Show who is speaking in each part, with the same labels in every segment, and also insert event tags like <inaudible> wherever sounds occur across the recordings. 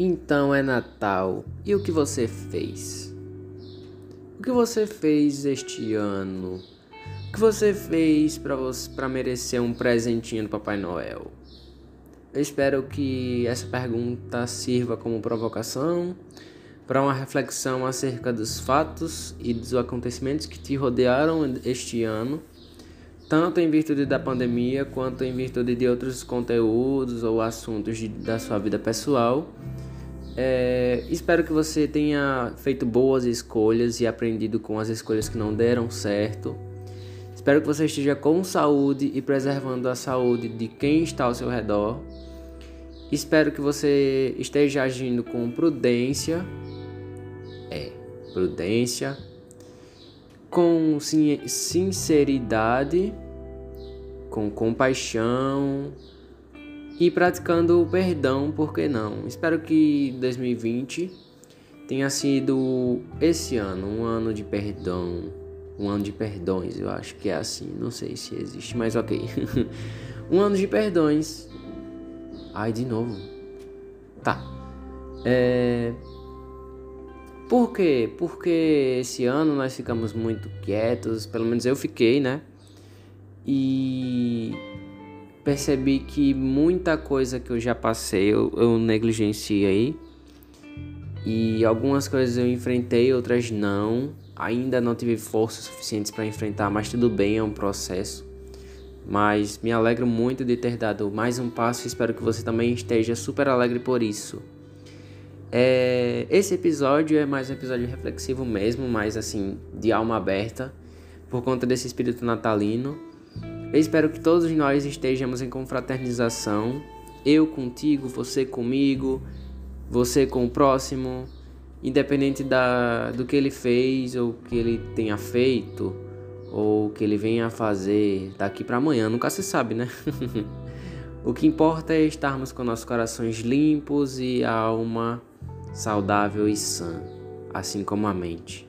Speaker 1: Então é Natal. E o que você fez? O que você fez este ano? O que você fez para merecer um presentinho do Papai Noel? Eu espero que essa pergunta sirva como provocação para uma reflexão acerca dos fatos e dos acontecimentos que te rodearam este ano, tanto em virtude da pandemia quanto em virtude de outros conteúdos ou assuntos de, da sua vida pessoal é, espero que você tenha feito boas escolhas e aprendido com as escolhas que não deram certo. Espero que você esteja com saúde e preservando a saúde de quem está ao seu redor. Espero que você esteja agindo com prudência. É, prudência. Com sinceridade, com compaixão e praticando o perdão, por que não? Espero que 2020 tenha sido esse ano, um ano de perdão, um ano de perdões, eu acho que é assim, não sei se existe, mas ok. <laughs> um ano de perdões. Ai, de novo. Tá. É... Por quê? Porque esse ano nós ficamos muito quietos, pelo menos eu fiquei, né? E percebi que muita coisa que eu já passei eu, eu negligenciei e algumas coisas eu enfrentei, outras não. Ainda não tive forças suficientes para enfrentar, mas tudo bem, é um processo. Mas me alegro muito de ter dado mais um passo e espero que você também esteja super alegre por isso. É, esse episódio é mais um episódio reflexivo mesmo, mais assim, de alma aberta, por conta desse espírito natalino. Eu espero que todos nós estejamos em confraternização, eu contigo, você comigo, você com o próximo, independente da, do que ele fez ou que ele tenha feito ou que ele venha a fazer daqui para amanhã, nunca se sabe, né? <laughs> o que importa é estarmos com nossos corações limpos e a alma saudável e sã, assim como a mente.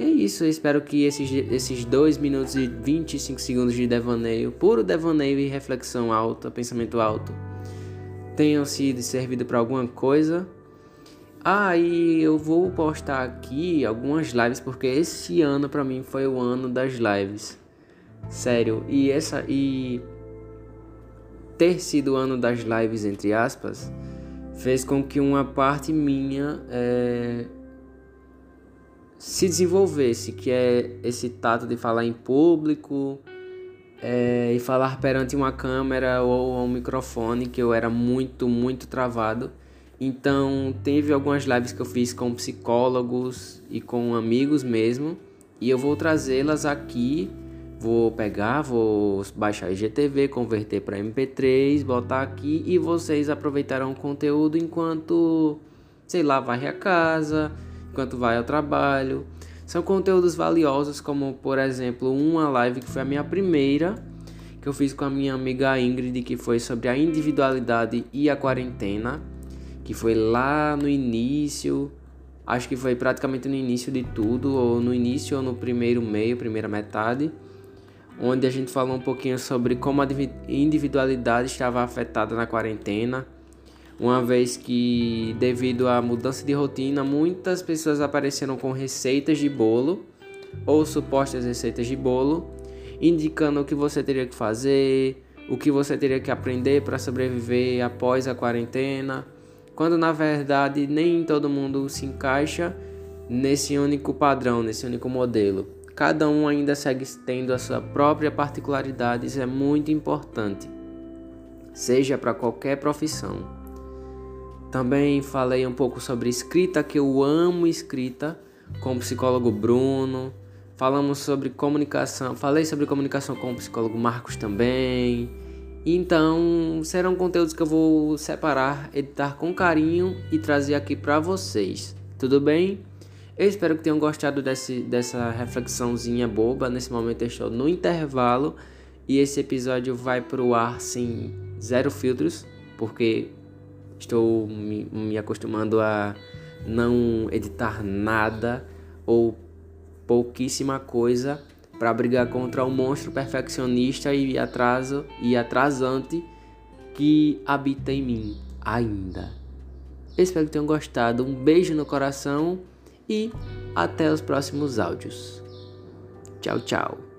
Speaker 1: É isso, eu espero que esses, esses 2 minutos e 25 segundos de devaneio, puro devaneio e reflexão alta, pensamento alto, tenham sido servido para alguma coisa. Ah, e eu vou postar aqui algumas lives porque esse ano para mim foi o ano das lives. Sério, e essa e ter sido o ano das lives entre aspas fez com que uma parte minha é, se desenvolvesse, que é esse tato de falar em público é, e falar perante uma câmera ou um microfone, que eu era muito, muito travado. Então, teve algumas lives que eu fiz com psicólogos e com amigos mesmo, e eu vou trazê-las aqui. Vou pegar, vou baixar IGTV, converter para MP3, botar aqui e vocês aproveitarão o conteúdo enquanto, sei lá, varre a casa, enquanto vai ao trabalho. São conteúdos valiosos, como por exemplo, uma live que foi a minha primeira, que eu fiz com a minha amiga Ingrid, que foi sobre a individualidade e a quarentena, que foi lá no início, acho que foi praticamente no início de tudo, ou no início ou no primeiro meio, primeira metade, onde a gente falou um pouquinho sobre como a individualidade estava afetada na quarentena uma vez que, devido à mudança de rotina, muitas pessoas apareceram com receitas de bolo ou supostas receitas de bolo, indicando o que você teria que fazer, o que você teria que aprender para sobreviver após a quarentena, quando na verdade nem todo mundo se encaixa nesse único padrão, nesse único modelo. Cada um ainda segue tendo a sua própria particularidade, isso é muito importante, seja para qualquer profissão. Também falei um pouco sobre escrita, que eu amo escrita, com o psicólogo Bruno. Falamos sobre comunicação, falei sobre comunicação com o psicólogo Marcos também. Então, serão conteúdos que eu vou separar, editar com carinho e trazer aqui para vocês. Tudo bem? Eu espero que tenham gostado desse, dessa reflexãozinha boba. Nesse momento eu estou no intervalo e esse episódio vai pro ar sem zero filtros, porque Estou me, me acostumando a não editar nada ou pouquíssima coisa para brigar contra o monstro perfeccionista e atraso e atrasante que habita em mim ainda. Espero que tenham gostado. Um beijo no coração e até os próximos áudios. Tchau, tchau.